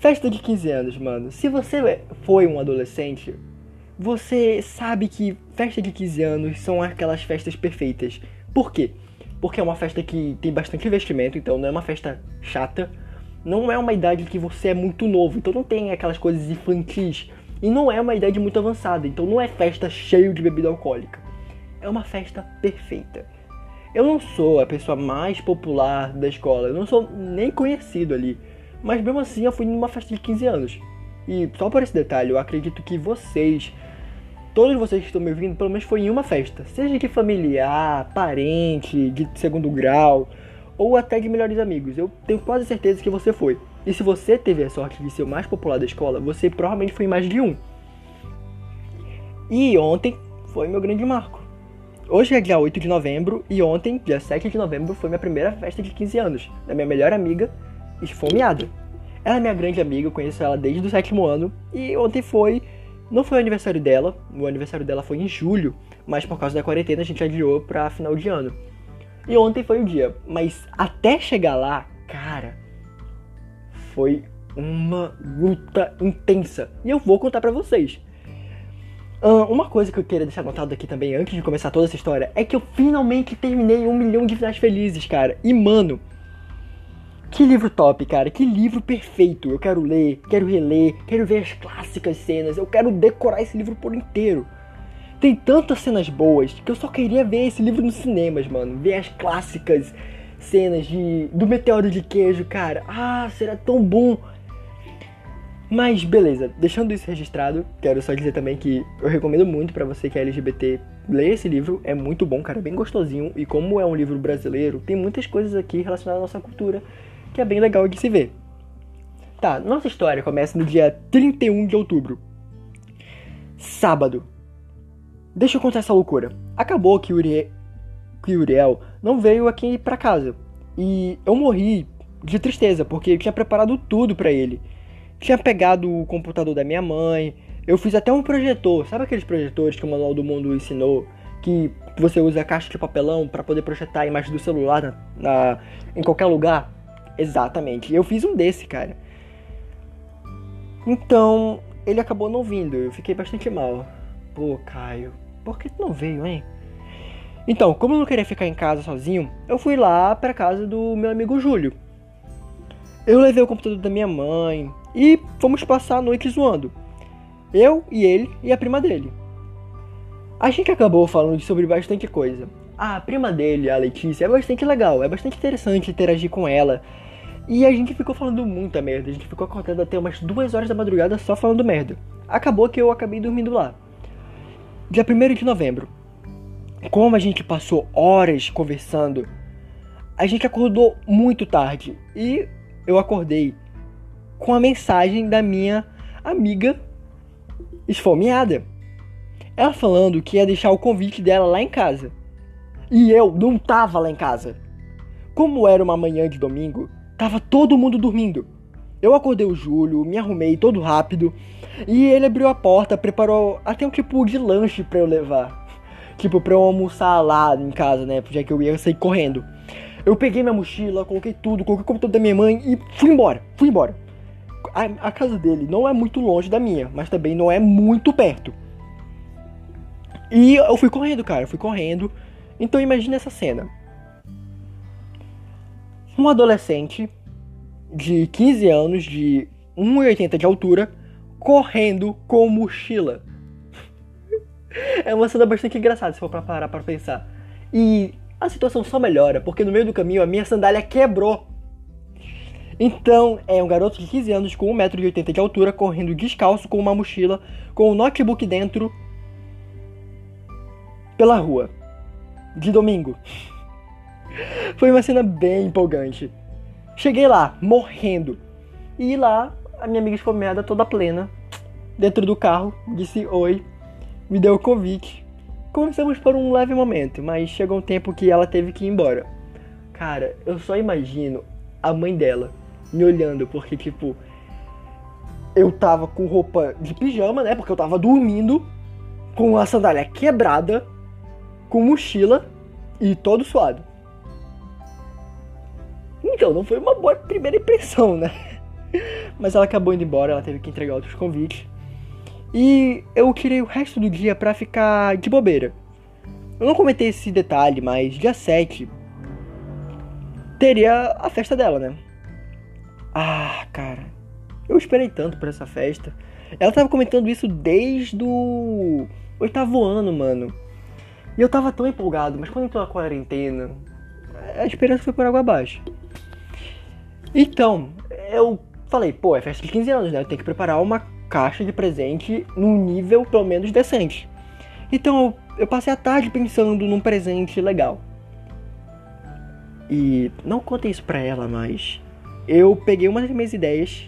Festa de 15 anos, mano. Se você foi um adolescente, você sabe que festa de 15 anos são aquelas festas perfeitas. Por quê? Porque é uma festa que tem bastante investimento, então não é uma festa chata. Não é uma idade que você é muito novo, então não tem aquelas coisas infantis. E não é uma idade muito avançada, então não é festa cheio de bebida alcoólica. É uma festa perfeita. Eu não sou a pessoa mais popular da escola, eu não sou nem conhecido ali. Mas mesmo assim eu fui numa festa de 15 anos. E só por esse detalhe, eu acredito que vocês todos vocês que estão me ouvindo, pelo menos foi em uma festa. Seja de familiar, parente, de segundo grau, ou até de melhores amigos. Eu tenho quase certeza que você foi. E se você teve a sorte de ser o mais popular da escola, você provavelmente foi mais de um. E ontem foi meu grande marco. Hoje é dia 8 de novembro e ontem, dia 7 de novembro, foi minha primeira festa de 15 anos, da minha melhor amiga, esfomeada. Ela é minha grande amiga, eu conheço ela desde o sétimo ano e ontem foi não foi o aniversário dela, o aniversário dela foi em julho, mas por causa da quarentena a gente adiou pra final de ano. E ontem foi o dia, mas até chegar lá, cara, foi uma luta intensa. E eu vou contar pra vocês. uma coisa que eu queria deixar notado aqui também, antes de começar toda essa história, é que eu finalmente terminei um milhão de finais felizes, cara. E mano, que livro top, cara. Que livro perfeito. Eu quero ler, quero reler, quero ver as clássicas cenas. Eu quero decorar esse livro por inteiro. Tem tantas cenas boas que eu só queria ver esse livro nos cinemas, mano. Ver as clássicas cenas de do meteoro de queijo, cara. Ah, será tão bom. Mas beleza, deixando isso registrado, quero só dizer também que eu recomendo muito para você que é LGBT ler esse livro, é muito bom, cara, é bem gostosinho e como é um livro brasileiro, tem muitas coisas aqui relacionadas à nossa cultura que é bem legal de se ver. Tá, nossa história começa no dia 31 de outubro. Sábado. Deixa eu contar essa loucura. Acabou que o, Uriel, Uriel não veio aqui pra casa. E eu morri de tristeza, porque eu tinha preparado tudo para ele. Tinha pegado o computador da minha mãe, eu fiz até um projetor. Sabe aqueles projetores que o Manual do Mundo ensinou? Que você usa caixa de papelão para poder projetar a imagem do celular na, na, em qualquer lugar? Exatamente. Eu fiz um desse, cara. Então, ele acabou não vindo. Eu fiquei bastante mal. Pô, Caio, por que tu não veio, hein? Então, como eu não queria ficar em casa sozinho, eu fui lá pra casa do meu amigo Júlio. Eu levei o computador da minha mãe e fomos passar a noite zoando. Eu e ele e a prima dele. A gente acabou falando sobre bastante coisa. A prima dele, a Letícia, é bastante legal, é bastante interessante interagir com ela. E a gente ficou falando muita merda. A gente ficou acordado até umas duas horas da madrugada só falando merda. Acabou que eu acabei dormindo lá. Dia 1 de novembro. Como a gente passou horas conversando, a gente acordou muito tarde. E eu acordei com a mensagem da minha amiga esfomeada. Ela falando que ia deixar o convite dela lá em casa. E eu não tava lá em casa. Como era uma manhã de domingo, Tava todo mundo dormindo. Eu acordei o Júlio, me arrumei todo rápido e ele abriu a porta, preparou até um tipo de lanche para eu levar. Tipo, pra eu almoçar lá em casa, né? Já que eu ia sair correndo. Eu peguei minha mochila, coloquei tudo, coloquei o computador da minha mãe e fui embora. Fui embora. A, a casa dele não é muito longe da minha, mas também não é muito perto. E eu fui correndo, cara, fui correndo. Então imagine essa cena um adolescente de 15 anos, de 1,80 de altura, correndo com mochila. é uma cena bastante engraçada se for pra parar pra pensar. E a situação só melhora, porque no meio do caminho a minha sandália quebrou. Então, é um garoto de 15 anos com 1,80m de altura, correndo descalço com uma mochila, com um notebook dentro, pela rua. De domingo. Foi uma cena bem empolgante. Cheguei lá, morrendo. E lá, a minha amiga esfomeada toda plena, dentro do carro, disse oi, me deu o convite. Conversamos por um leve momento, mas chegou um tempo que ela teve que ir embora. Cara, eu só imagino a mãe dela me olhando, porque tipo, eu tava com roupa de pijama, né? Porque eu tava dormindo, com a sandália quebrada, com mochila e todo suado. Então, não foi uma boa primeira impressão, né? mas ela acabou indo embora, ela teve que entregar outros convites. E eu tirei o resto do dia pra ficar de bobeira. Eu não comentei esse detalhe, mas dia 7 teria a festa dela, né? Ah, cara, eu esperei tanto por essa festa. Ela tava comentando isso desde o oitavo ano, mano. E eu tava tão empolgado, mas quando entrou a quarentena, a esperança foi por água abaixo. Então, eu falei, pô, é festa de 15 anos, né? Eu tenho que preparar uma caixa de presente num nível pelo menos decente. Então, eu passei a tarde pensando num presente legal. E não contei isso pra ela, mas eu peguei uma das minhas ideias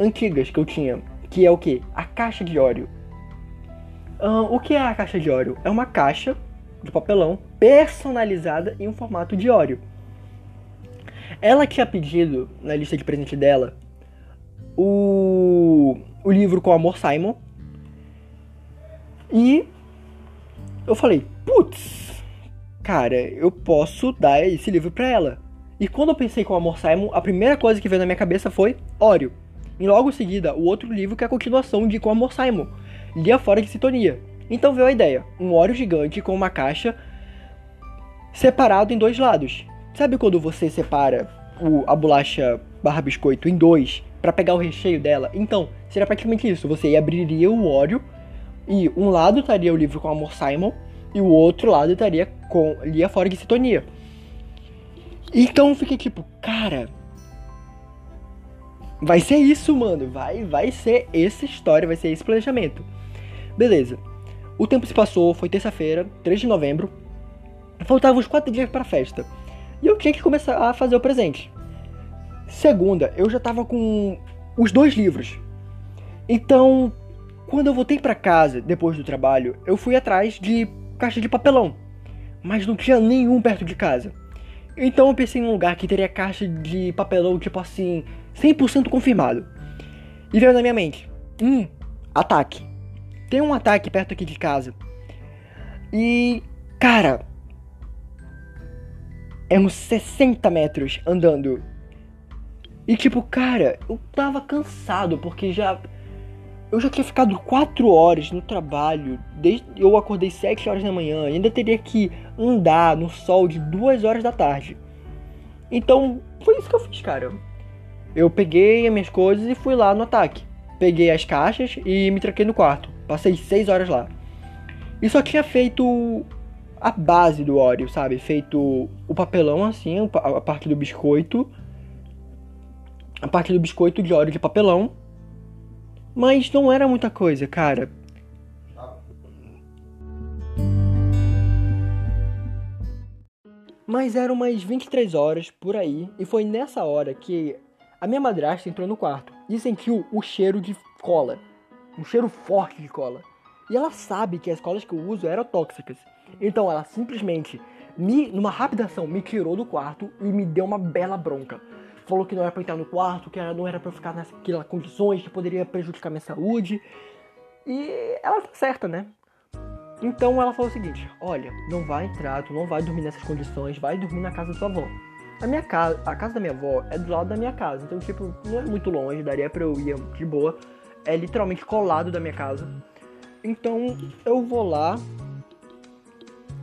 antigas que eu tinha, que é o que? A caixa de óleo. O que é a caixa de óleo? É uma caixa de papelão personalizada em um formato de óleo. Ela tinha pedido na lista de presente dela o, o livro com Amor Simon. E eu falei, putz, cara, eu posso dar esse livro pra ela. E quando eu pensei com Amor Simon, a primeira coisa que veio na minha cabeça foi Óreo. E logo em seguida, o outro livro que é a continuação de Com Amor Simon, Lia Fora de Sintonia. Então veio a ideia, um óleo gigante com uma caixa separado em dois lados. Sabe quando você separa o, a bolacha barra biscoito em dois para pegar o recheio dela? Então, seria praticamente isso. Você abriria o óleo e um lado estaria o livro com Amor Simon e o outro lado estaria com Lia Fora de Sintonia. Então eu fiquei tipo, cara, vai ser isso, mano. Vai, vai ser essa história, vai ser esse planejamento. Beleza. O tempo se passou, foi terça-feira, 3 de novembro. Faltavam uns 4 dias pra festa. E eu tinha que começar a fazer o presente. Segunda, eu já tava com os dois livros. Então, quando eu voltei para casa depois do trabalho, eu fui atrás de caixa de papelão. Mas não tinha nenhum perto de casa. Então eu pensei em um lugar que teria caixa de papelão, tipo assim, 100% confirmado. E veio na minha mente: hum, ataque. Tem um ataque perto aqui de casa. E, cara, é uns 60 metros andando. E tipo, cara, eu tava cansado porque já eu já tinha ficado 4 horas no trabalho, desde eu acordei 7 horas da manhã, e ainda teria que andar no sol de 2 horas da tarde. Então, foi isso que eu fiz, cara. Eu peguei as minhas coisas e fui lá no ataque. Peguei as caixas e me tranquei no quarto. Passei 6 horas lá. E só tinha feito a base do óleo, sabe? Feito o papelão assim, a parte do biscoito. A parte do biscoito de óleo de papelão mas não era muita coisa, cara. Mas eram umas 23 horas por aí, e foi nessa hora que a minha madrasta entrou no quarto e sentiu o cheiro de cola. Um cheiro forte de cola. E ela sabe que as colas que eu uso eram tóxicas. Então ela simplesmente, me, numa rápida ação, me tirou do quarto e me deu uma bela bronca falou que não era pra entrar no quarto, que não era pra ficar naquelas condições, que poderia prejudicar minha saúde. E ela tá certa, né? Então ela falou o seguinte: olha, não vai entrar, tu não vai dormir nessas condições, vai dormir na casa da sua avó. A minha casa, a casa da minha avó é do lado da minha casa, então tipo, não é muito longe, daria pra eu ir de boa. É literalmente colado da minha casa. Então eu vou lá.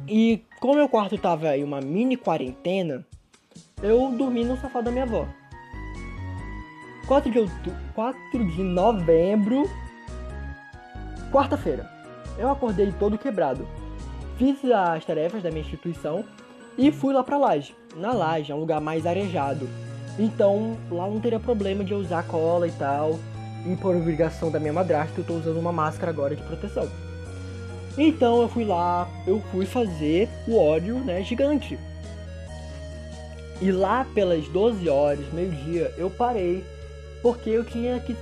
E como meu quarto tava em uma mini quarentena, eu dormi no sofá da minha avó. 4 de, outubro, 4 de novembro, quarta-feira. Eu acordei todo quebrado. Fiz as tarefas da minha instituição e fui lá pra laje. Na laje é um lugar mais arejado. Então lá não teria problema de eu usar cola e tal. E por obrigação da minha madrasta, eu tô usando uma máscara agora de proteção. Então eu fui lá, eu fui fazer o óleo, né, gigante. E lá pelas 12 horas, meio-dia, eu parei porque eu tinha que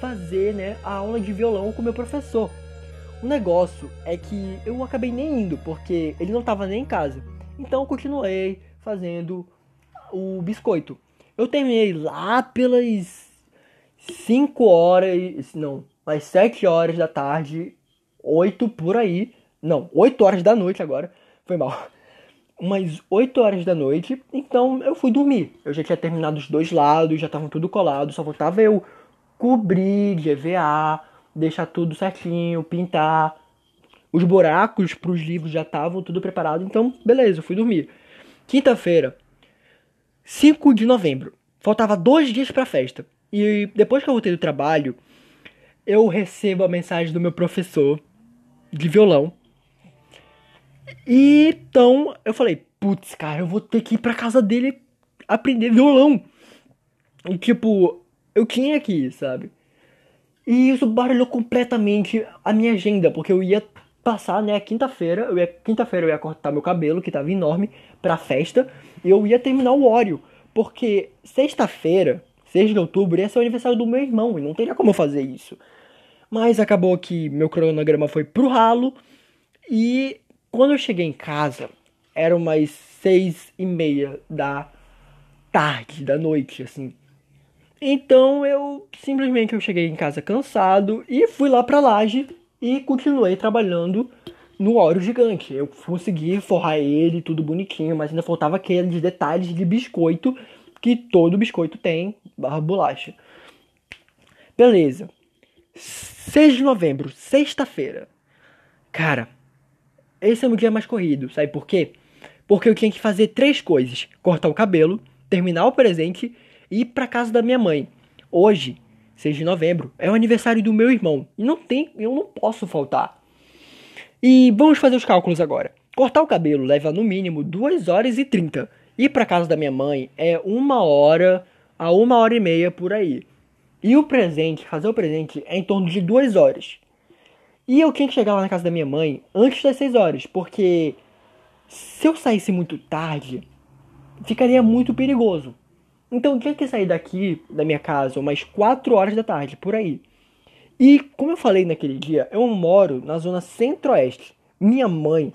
fazer, né, a aula de violão com meu professor. O negócio é que eu acabei nem indo porque ele não estava nem em casa. Então eu continuei fazendo o biscoito. Eu terminei lá pelas 5 horas, não, às 7 horas da tarde, 8 por aí. Não, 8 horas da noite agora. Foi mal. umas 8 horas da noite, então eu fui dormir. Eu já tinha terminado os dois lados, já estavam tudo colado, só faltava eu cobrir de EVA, deixar tudo certinho, pintar. Os buracos para os livros já estavam tudo preparado, então beleza, eu fui dormir. Quinta-feira, 5 de novembro, faltava dois dias para a festa. E depois que eu voltei do trabalho, eu recebo a mensagem do meu professor de violão e então eu falei, putz, cara, eu vou ter que ir pra casa dele aprender violão. E tipo, eu tinha aqui, sabe? E isso barulhou completamente a minha agenda, porque eu ia passar, né, quinta-feira, eu ia quinta-feira eu ia cortar meu cabelo, que tava enorme, pra festa, e eu ia terminar o óleo, porque sexta-feira, 6 de outubro, ia ser o aniversário do meu irmão, e não teria como eu fazer isso. Mas acabou que meu cronograma foi pro ralo, e quando eu cheguei em casa, eram umas seis e meia da tarde, da noite, assim. Então eu simplesmente eu cheguei em casa cansado e fui lá pra laje e continuei trabalhando no óleo gigante. Eu consegui forrar ele, tudo bonitinho, mas ainda faltava aqueles detalhes de biscoito que todo biscoito tem, barra bolacha. Beleza. 6 de novembro, sexta-feira. Cara, esse é o meu dia mais corrido, sabe por quê? Porque eu tinha que fazer três coisas: cortar o cabelo, terminar o presente e ir pra casa da minha mãe. Hoje, 6 de novembro, é o aniversário do meu irmão. E não tem, eu não posso faltar. E vamos fazer os cálculos agora. Cortar o cabelo leva no mínimo 2 horas e 30. Ir pra casa da minha mãe é uma hora a uma hora e meia por aí. E o presente, fazer o presente, é em torno de 2 horas. E eu tinha que chegar lá na casa da minha mãe antes das 6 horas, porque se eu saísse muito tarde, ficaria muito perigoso. Então eu tinha que sair daqui da minha casa umas 4 horas da tarde, por aí. E como eu falei naquele dia, eu moro na zona centro-oeste. Minha mãe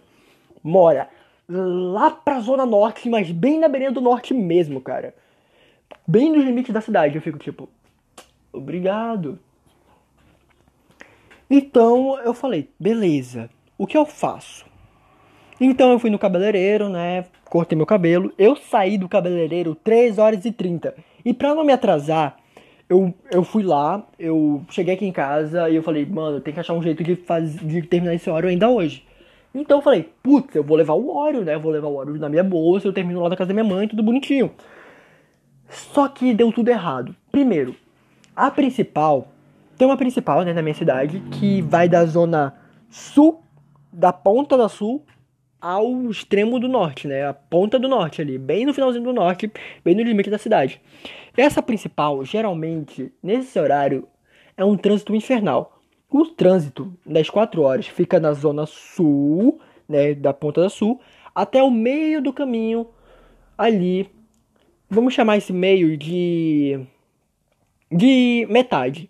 mora lá pra zona norte, mas bem na beira do norte mesmo, cara. Bem nos limites da cidade. Eu fico tipo, obrigado. Então eu falei, beleza, o que eu faço? Então eu fui no cabeleireiro, né? Cortei meu cabelo. Eu saí do cabeleireiro 3 horas e 30. E pra não me atrasar, eu, eu fui lá, eu cheguei aqui em casa e eu falei, mano, tem que achar um jeito de, faz, de terminar esse óleo ainda hoje. Então eu falei, putz, eu vou levar o óleo, né? Eu vou levar o óleo na minha bolsa, eu termino lá na casa da minha mãe, tudo bonitinho. Só que deu tudo errado. Primeiro, a principal tem uma principal, né, na minha cidade, que vai da zona sul, da ponta da sul, ao extremo do norte, né? A ponta do norte ali, bem no finalzinho do norte, bem no limite da cidade. Essa principal, geralmente, nesse horário, é um trânsito infernal. O trânsito das 4 horas fica na zona sul, né, da ponta da sul, até o meio do caminho ali. Vamos chamar esse meio de de metade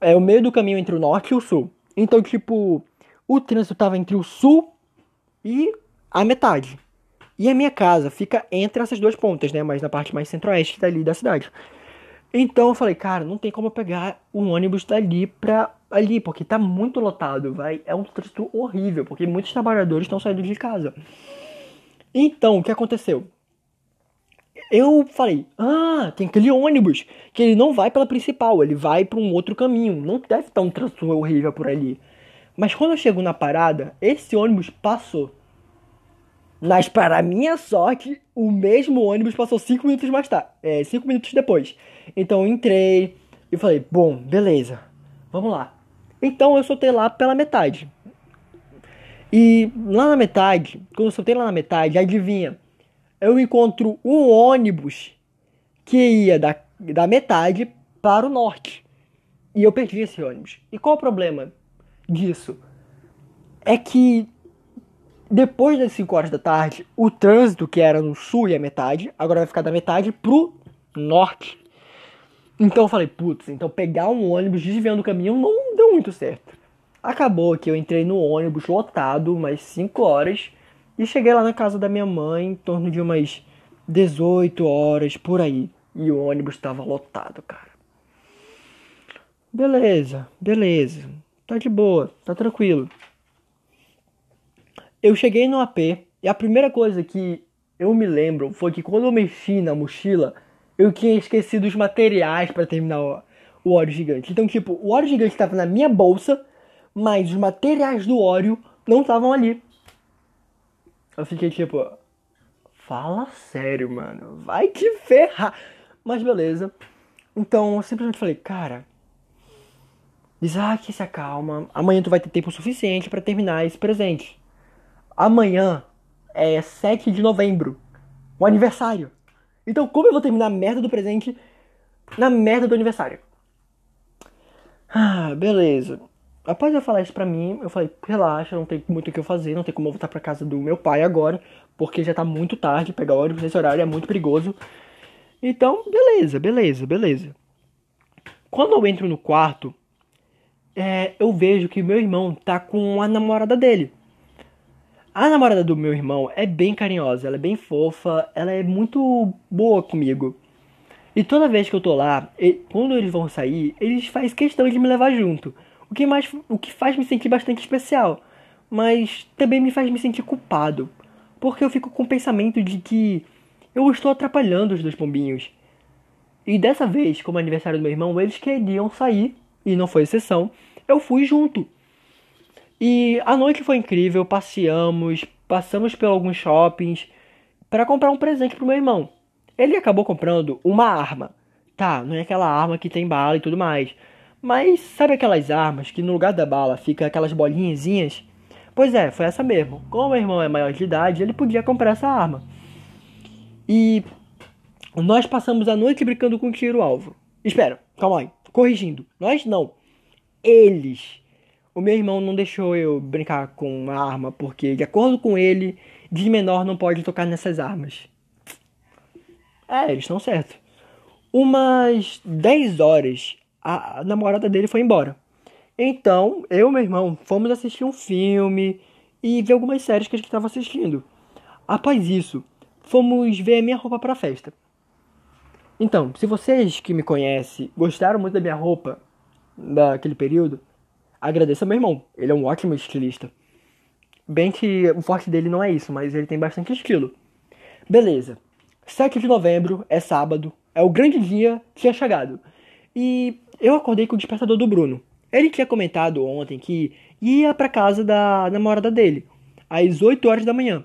é o meio do caminho entre o norte e o sul. Então, tipo, o trânsito tava entre o sul e a metade. E a minha casa fica entre essas duas pontas, né? Mas na parte mais centro-oeste dali da cidade. Então eu falei, cara, não tem como eu pegar um ônibus dali pra ali, porque tá muito lotado, vai. É um trânsito horrível, porque muitos trabalhadores estão saindo de casa. Então, o que aconteceu? Eu falei, ah, tem aquele ônibus que ele não vai pela principal, ele vai para um outro caminho. Não deve estar um trânsito horrível por ali. Mas quando eu chego na parada, esse ônibus passou. Mas para minha sorte, o mesmo ônibus passou 5 minutos mais tarde, é, 5 minutos depois. Então eu entrei e falei, bom, beleza, vamos lá. Então eu soltei lá pela metade. E lá na metade, quando eu soltei lá na metade, adivinha? Eu encontro um ônibus que ia da, da metade para o norte. E eu perdi esse ônibus. E qual o problema disso? É que depois das 5 horas da tarde, o trânsito que era no sul e a metade, agora vai ficar da metade pro norte. Então eu falei, putz, então pegar um ônibus desviando o caminho não deu muito certo. Acabou que eu entrei no ônibus lotado, umas 5 horas, e cheguei lá na casa da minha mãe em torno de umas 18 horas por aí. E o ônibus estava lotado, cara. Beleza, beleza. Tá de boa, tá tranquilo. Eu cheguei no AP E a primeira coisa que eu me lembro foi que quando eu mexi na mochila, eu tinha esquecido os materiais para terminar o, óleo gigante. Então, tipo, o óleo gigante estava na minha bolsa, mas os materiais do óleo não estavam ali. Eu fiquei tipo, fala sério, mano, vai te ferrar. Mas beleza. Então, eu simplesmente falei, cara, Isaac, se acalma. Amanhã tu vai ter tempo suficiente para terminar esse presente. Amanhã é 7 de novembro, o aniversário. Então, como eu vou terminar a merda do presente na merda do aniversário? Ah, beleza. Após eu falar isso pra mim, eu falei, relaxa, não tem muito o que eu fazer, não tem como eu voltar pra casa do meu pai agora, porque já tá muito tarde, pegar ônibus nesse horário é muito perigoso. Então, beleza, beleza, beleza. Quando eu entro no quarto, é, eu vejo que meu irmão tá com a namorada dele. A namorada do meu irmão é bem carinhosa, ela é bem fofa, ela é muito boa comigo. E toda vez que eu tô lá, quando eles vão sair, eles fazem questão de me levar junto. O que, mais, o que faz me sentir bastante especial. Mas também me faz me sentir culpado. Porque eu fico com o pensamento de que eu estou atrapalhando os dois pombinhos. E dessa vez, como é aniversário do meu irmão, eles queriam sair, e não foi exceção, eu fui junto. E a noite foi incrível, passeamos, passamos por alguns shoppings para comprar um presente pro meu irmão. Ele acabou comprando uma arma. Tá, não é aquela arma que tem bala e tudo mais. Mas sabe aquelas armas que no lugar da bala fica aquelas bolinhazinhas? Pois é, foi essa mesmo. Como meu irmão é maior de idade, ele podia comprar essa arma. E nós passamos a noite brincando com tiro-alvo. Espera, calma aí. Corrigindo. Nós não. Eles. O meu irmão não deixou eu brincar com uma arma, porque, de acordo com ele, de menor não pode tocar nessas armas. É, eles estão certos. Umas 10 horas, a namorada dele foi embora. Então, eu e meu irmão fomos assistir um filme e ver algumas séries que a gente estava assistindo. Após isso, fomos ver a minha roupa para a festa. Então, se vocês que me conhecem gostaram muito da minha roupa daquele período, agradeça ao meu irmão. Ele é um ótimo estilista. Bem que o forte dele não é isso, mas ele tem bastante estilo. Beleza. 7 de novembro é sábado, é o grande dia, tinha chegado. E eu acordei com o despertador do Bruno. Ele tinha comentado ontem que ia para casa da namorada dele, às 8 horas da manhã.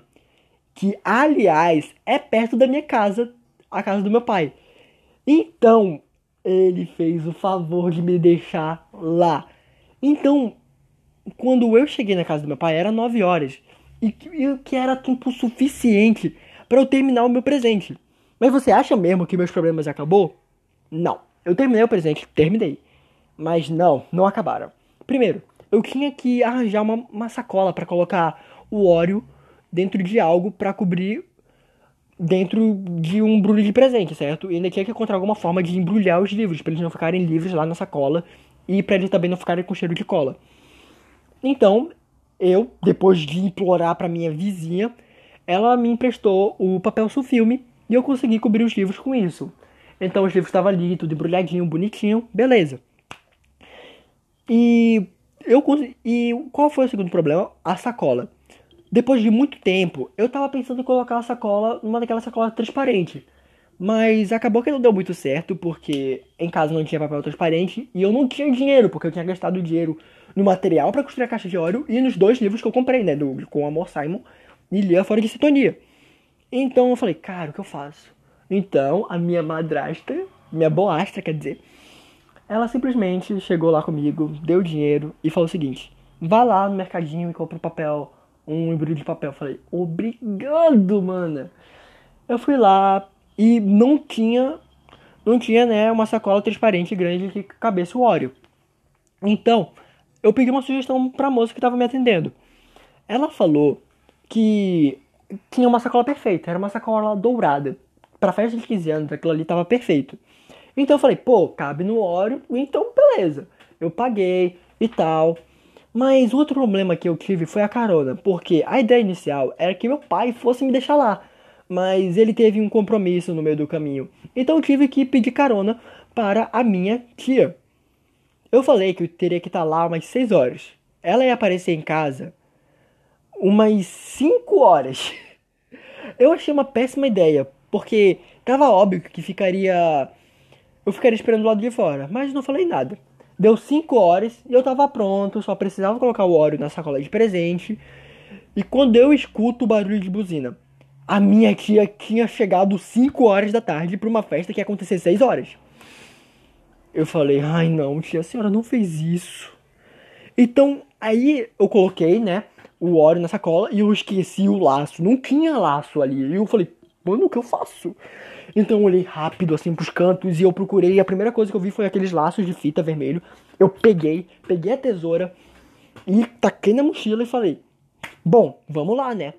Que, aliás, é perto da minha casa, a casa do meu pai. Então, ele fez o favor de me deixar lá. Então, quando eu cheguei na casa do meu pai, era 9 horas. E que era tempo suficiente para eu terminar o meu presente. Mas você acha mesmo que meus problemas acabou? Não. Eu terminei o presente, terminei. Mas não, não acabaram. Primeiro, eu tinha que arranjar uma, uma sacola para colocar o óleo dentro de algo para cobrir dentro de um embrulho de presente, certo? E ainda tinha que encontrar alguma forma de embrulhar os livros para eles não ficarem livres lá na sacola e para eles também não ficarem com cheiro de cola. Então, eu, depois de implorar para minha vizinha, ela me emprestou o papel sulfilme e eu consegui cobrir os livros com isso. Então os livros estavam ali, tudo embrulhadinho, bonitinho, beleza. E eu e qual foi o segundo problema? A sacola. Depois de muito tempo, eu tava pensando em colocar a sacola numa daquelas sacolas transparentes. Mas acabou que não deu muito certo, porque em casa não tinha papel transparente e eu não tinha dinheiro, porque eu tinha gastado dinheiro no material para construir a caixa de óleo e nos dois livros que eu comprei, né? Do, com o Amor Simon e Lia Fora de Sintonia. Então eu falei, cara, o que eu faço? Então a minha madrasta, minha boastra, quer dizer, ela simplesmente chegou lá comigo, deu dinheiro e falou o seguinte: vá lá no mercadinho e compra um papel, um embrulho de papel. Eu falei, obrigado, mana. Eu fui lá e não tinha, não tinha, né, uma sacola transparente grande que cabesse o óleo. Então, eu pedi uma sugestão pra moça que estava me atendendo. Ela falou que tinha uma sacola perfeita, era uma sacola dourada. Pra festa de 15 anos, aquilo ali tava perfeito. Então eu falei, pô, cabe no óleo, então beleza. Eu paguei e tal. Mas outro problema que eu tive foi a carona, porque a ideia inicial era que meu pai fosse me deixar lá. Mas ele teve um compromisso no meio do caminho. Então eu tive que pedir carona para a minha tia. Eu falei que eu teria que estar lá umas 6 horas. Ela ia aparecer em casa umas 5 horas. Eu achei uma péssima ideia, porque tava óbvio que ficaria. Eu ficaria esperando do lado de fora, mas não falei nada. Deu 5 horas e eu tava pronto, só precisava colocar o óleo na sacola de presente. E quando eu escuto o barulho de buzina, a minha tia tinha chegado 5 horas da tarde para uma festa que ia acontecer 6 horas. Eu falei, ai não, tia, a senhora não fez isso. Então, aí eu coloquei, né, o óleo na sacola e eu esqueci o laço. Não tinha laço ali. E eu falei, mano, o que eu faço? Então eu olhei rápido assim pros cantos e eu procurei. E a primeira coisa que eu vi foi aqueles laços de fita vermelho. Eu peguei, peguei a tesoura e taquei na mochila e falei: Bom, vamos lá, né?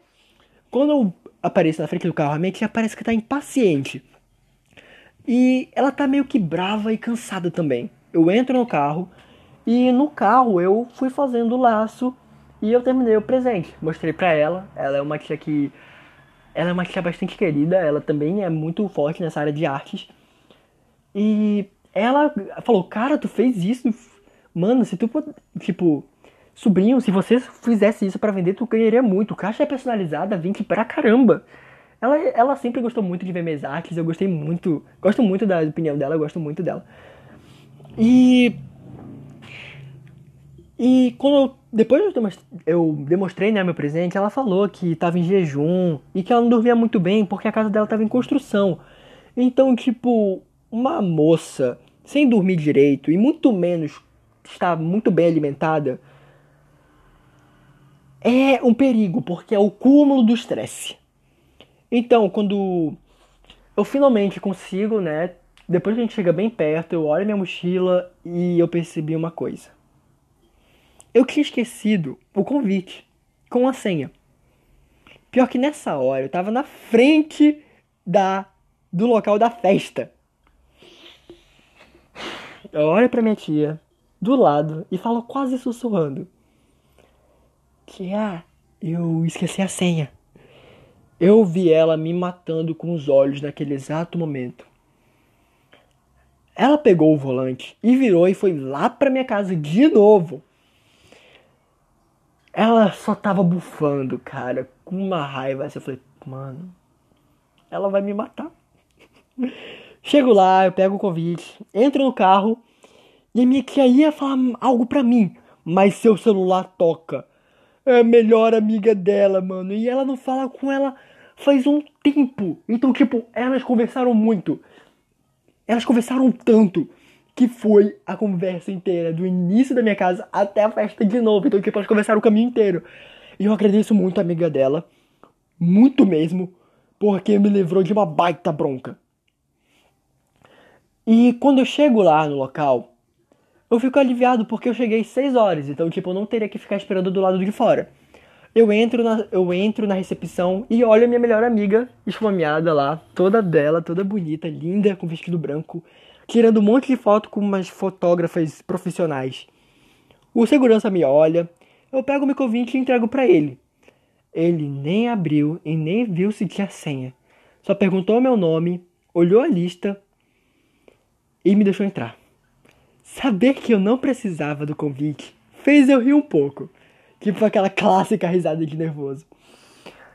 Quando eu apareço na frente do carro, a minha tia parece que tá impaciente. E ela tá meio que brava e cansada também. Eu entro no carro e no carro eu fui fazendo laço e eu terminei o presente. Mostrei pra ela. Ela é uma tia que. Ela é uma tia bastante querida. Ela também é muito forte nessa área de artes. E ela falou: Cara, tu fez isso. Mano, se tu. Tipo. Sobrinho, se você fizesse isso para vender, tu ganharia muito. Caixa é personalizada, vende pra caramba. Ela, ela sempre gostou muito de ver minhas artes, eu gostei muito. Gosto muito da opinião dela, gosto muito dela. E. E quando eu, depois eu demonstrei né, meu presente, ela falou que estava em jejum e que ela não dormia muito bem porque a casa dela estava em construção. Então, tipo, uma moça sem dormir direito e muito menos estar muito bem alimentada é um perigo, porque é o cúmulo do estresse. Então, quando eu finalmente consigo, né? Depois que a gente chega bem perto, eu olho minha mochila e eu percebi uma coisa. Eu tinha esquecido o convite com a senha. Pior que nessa hora eu tava na frente da do local da festa. Eu olho pra minha tia do lado e falo quase sussurrando: Tia, eu esqueci a senha. Eu vi ela me matando com os olhos naquele exato momento. Ela pegou o volante e virou e foi lá pra minha casa de novo. Ela só tava bufando, cara, com uma raiva. Eu falei, mano, ela vai me matar. Chego lá, eu pego o convite, entro no carro e a minha tia ia falar algo pra mim, mas seu celular toca é a melhor amiga dela, mano. E ela não fala com ela faz um tempo. Então, tipo, elas conversaram muito. Elas conversaram tanto que foi a conversa inteira, do início da minha casa até a festa de novo. Então, tipo, elas conversaram o caminho inteiro. E eu agradeço muito a amiga dela. Muito mesmo. Porque me livrou de uma baita bronca. E quando eu chego lá no local, eu fico aliviado porque eu cheguei 6 horas, então tipo, eu não teria que ficar esperando do lado de fora. Eu entro na, eu entro na recepção e olho a minha melhor amiga esfomeada lá, toda bela, toda bonita, linda, com vestido branco, tirando um monte de foto com umas fotógrafas profissionais. O segurança me olha, eu pego o microvinte e entrego para ele. Ele nem abriu e nem viu se tinha senha. Só perguntou meu nome, olhou a lista e me deixou entrar. Saber que eu não precisava do convite fez eu rir um pouco. Tipo aquela clássica risada de nervoso.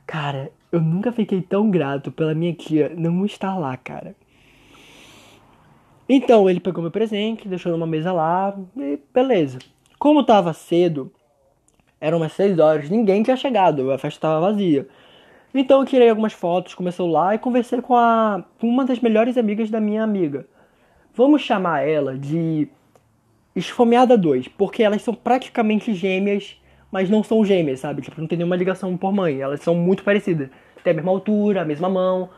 Cara, eu nunca fiquei tão grato pela minha tia não estar lá, cara. Então ele pegou meu presente, deixou numa mesa lá e beleza. Como tava cedo, eram umas 6 horas, ninguém tinha chegado, a festa tava vazia. Então eu tirei algumas fotos com meu celular e conversei com, a, com uma das melhores amigas da minha amiga. Vamos chamar ela de Esfomeada 2, porque elas são praticamente gêmeas, mas não são gêmeas, sabe? Tipo, não tem nenhuma ligação por mãe, elas são muito parecidas. Tem a mesma altura, a mesma mão,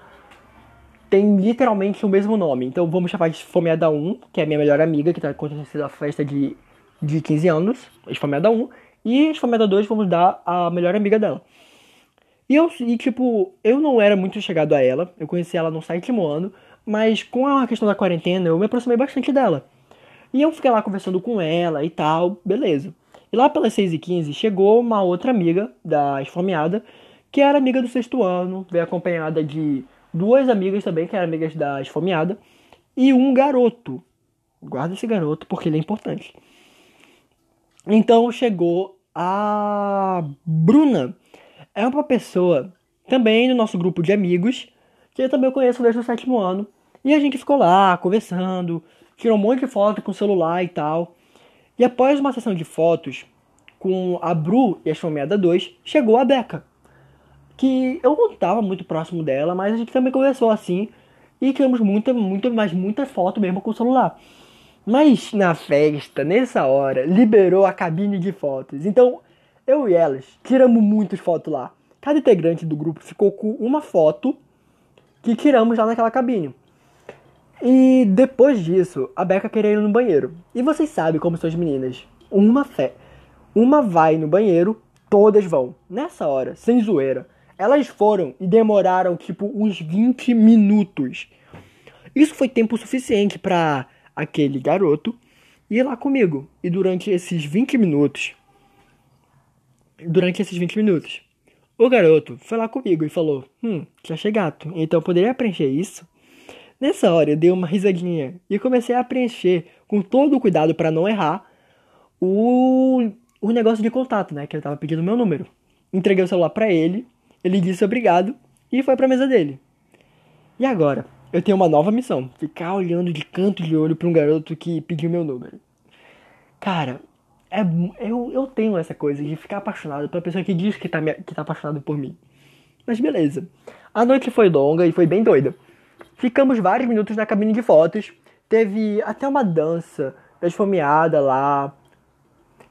tem literalmente o mesmo nome. Então vamos chamar de Esfomeada 1, que é a minha melhor amiga, que tá acontecendo a festa de, de 15 anos, Esfomeada 1, e Esfomeada 2 vamos dar a melhor amiga dela. E eu, e, tipo, eu não era muito chegado a ela, eu conheci ela no sétimo ano, mas com a questão da quarentena eu me aproximei bastante dela. E eu fiquei lá conversando com ela e tal, beleza. E lá pelas 6h15 chegou uma outra amiga da esfomeada, que era amiga do sexto ano, veio acompanhada de duas amigas também, que eram amigas da esfomeada, e um garoto. Guarda esse garoto porque ele é importante. Então chegou a Bruna, é uma pessoa também no nosso grupo de amigos, que eu também conheço desde o sétimo ano. E a gente ficou lá conversando, tirou um monte de foto com o celular e tal. E após uma sessão de fotos com a Bru e a Chomeada 2, chegou a Beca. Que eu não estava muito próximo dela, mas a gente também conversou assim. E tiramos muita, muita, mas muita foto mesmo com o celular. Mas na festa, nessa hora, liberou a cabine de fotos. Então, eu e elas tiramos muitas fotos lá. Cada integrante do grupo ficou com uma foto que tiramos lá naquela cabine. E depois disso, a Beca queria ir no banheiro. E vocês sabem como são as meninas. Uma fé. Uma vai no banheiro, todas vão. Nessa hora, sem zoeira. Elas foram e demoraram tipo uns 20 minutos. Isso foi tempo suficiente para aquele garoto ir lá comigo. E durante esses 20 minutos, durante esses 20 minutos, o garoto foi lá comigo e falou: Hum, já achei gato, então poderia preencher isso? Nessa hora eu dei uma risadinha e comecei a preencher com todo o cuidado para não errar o, o negócio de contato, né? Que ele tava pedindo meu número. Entreguei o celular para ele, ele disse obrigado e foi pra mesa dele. E agora? Eu tenho uma nova missão: ficar olhando de canto de olho para um garoto que pediu meu número. Cara, é, eu, eu tenho essa coisa de ficar apaixonado pela pessoa que diz que tá, que tá apaixonado por mim. Mas beleza. A noite foi longa e foi bem doida. Ficamos vários minutos na cabine de fotos. Teve até uma dança esfomeada lá.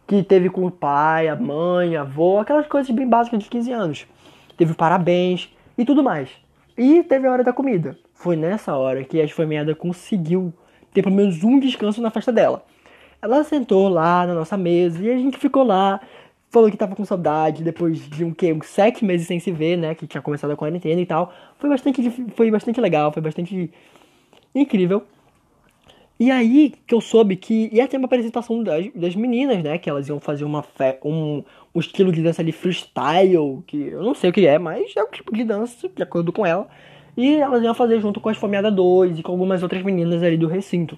Que teve com o pai, a mãe, a avó, aquelas coisas bem básicas de 15 anos. Teve parabéns e tudo mais. E teve a hora da comida. Foi nessa hora que a esfomeada conseguiu ter pelo menos um descanso na festa dela. Ela sentou lá na nossa mesa e a gente ficou lá. Falou que tava com saudade depois de um que uns sete meses sem se ver, né? Que tinha começado a quarentena e tal. Foi bastante, foi bastante legal, foi bastante incrível. E aí que eu soube que ia ter uma apresentação das, das meninas, né? Que elas iam fazer uma um, um estilo de dança ali freestyle, que eu não sei o que é, mas é o tipo de dança, de acordo com ela. E elas iam fazer junto com as Fomeada 2 e com algumas outras meninas ali do recinto.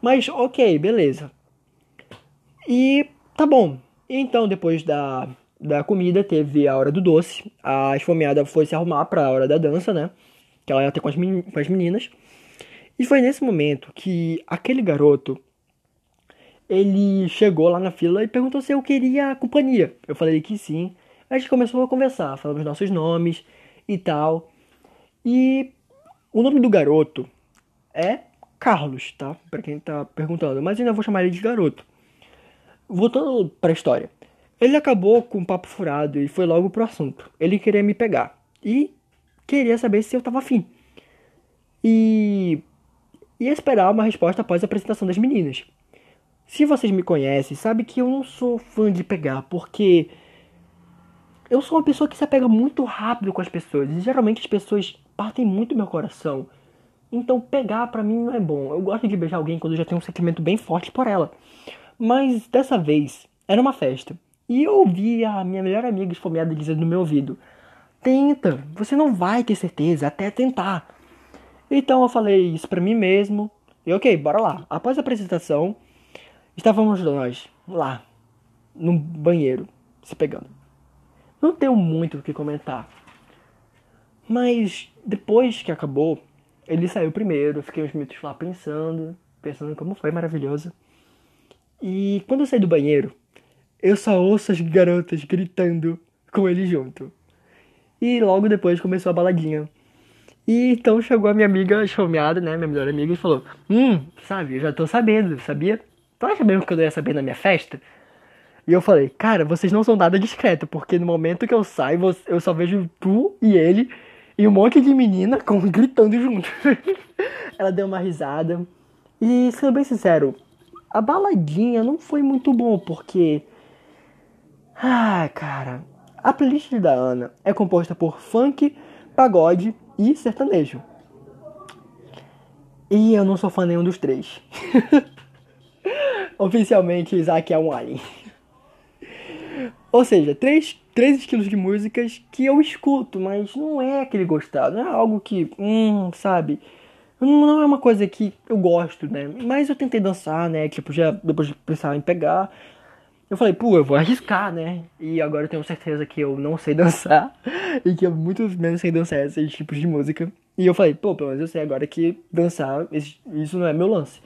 Mas ok, beleza. E tá bom. Então, depois da, da comida, teve a hora do doce. A esfomeada foi se arrumar pra hora da dança, né? Que ela ia ter com as, com as meninas. E foi nesse momento que aquele garoto ele chegou lá na fila e perguntou se eu queria companhia. Eu falei que sim. A gente começou a conversar, falamos nossos nomes e tal. E o nome do garoto é Carlos, tá? Para quem tá perguntando, mas ainda vou chamar ele de garoto. Voltando para a história. Ele acabou com um papo furado e foi logo pro assunto. Ele queria me pegar e queria saber se eu tava afim. E ia esperar uma resposta após a apresentação das meninas. Se vocês me conhecem, sabe que eu não sou fã de pegar, porque eu sou uma pessoa que se apega muito rápido com as pessoas. E geralmente as pessoas partem muito meu coração. Então pegar para mim não é bom. Eu gosto de beijar alguém quando eu já tenho um sentimento bem forte por ela. Mas dessa vez era uma festa. E eu ouvi a minha melhor amiga esfomeada dizendo no meu ouvido: Tenta, você não vai ter certeza até tentar. Então eu falei isso pra mim mesmo. E ok, bora lá. Após a apresentação, estávamos nós lá, no banheiro, se pegando. Não tenho muito o que comentar. Mas depois que acabou, ele saiu primeiro, fiquei uns minutos lá pensando, pensando como foi maravilhoso. E quando eu saí do banheiro, eu só ouço as garotas gritando com ele junto. E logo depois começou a baladinha. E então chegou a minha amiga chomeada, né, minha melhor amiga, e falou: Hum, sabe, eu já tô sabendo, sabia? Tu acha mesmo que eu ia saber na minha festa? E eu falei: Cara, vocês não são nada discreto, porque no momento que eu saio, eu só vejo tu e ele e um monte de menina com, gritando junto. Ela deu uma risada. E, sendo bem sincero, a baladinha não foi muito bom, porque. Ah, cara. A playlist da Ana é composta por funk, pagode e sertanejo. E eu não sou fã nenhum dos três. Oficialmente, Isaac é um alien. Ou seja, três, três estilos de músicas que eu escuto, mas não é aquele gostado, não é algo que, hum, sabe? Não é uma coisa que eu gosto, né? Mas eu tentei dançar, né? Tipo, já depois de pensar em pegar. Eu falei, pô, eu vou arriscar, né? E agora eu tenho certeza que eu não sei dançar e que eu muito menos sei dançar esses tipos de música. E eu falei, pô, pelo menos eu sei agora que dançar, isso não é meu lance.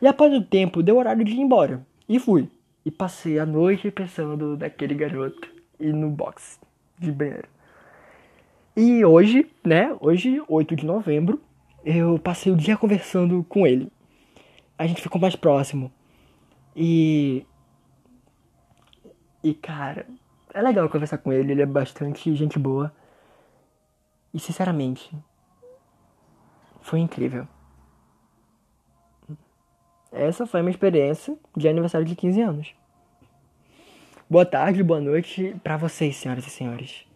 E após o tempo, deu horário de ir embora. E fui. E passei a noite pensando daquele garoto e no box de banheiro. E hoje, né? Hoje, 8 de novembro, eu passei o dia conversando com ele. A gente ficou mais próximo. E. E cara, é legal conversar com ele, ele é bastante gente boa. E sinceramente, foi incrível. Essa foi a minha experiência de aniversário de 15 anos. Boa tarde, boa noite para vocês, senhoras e senhores.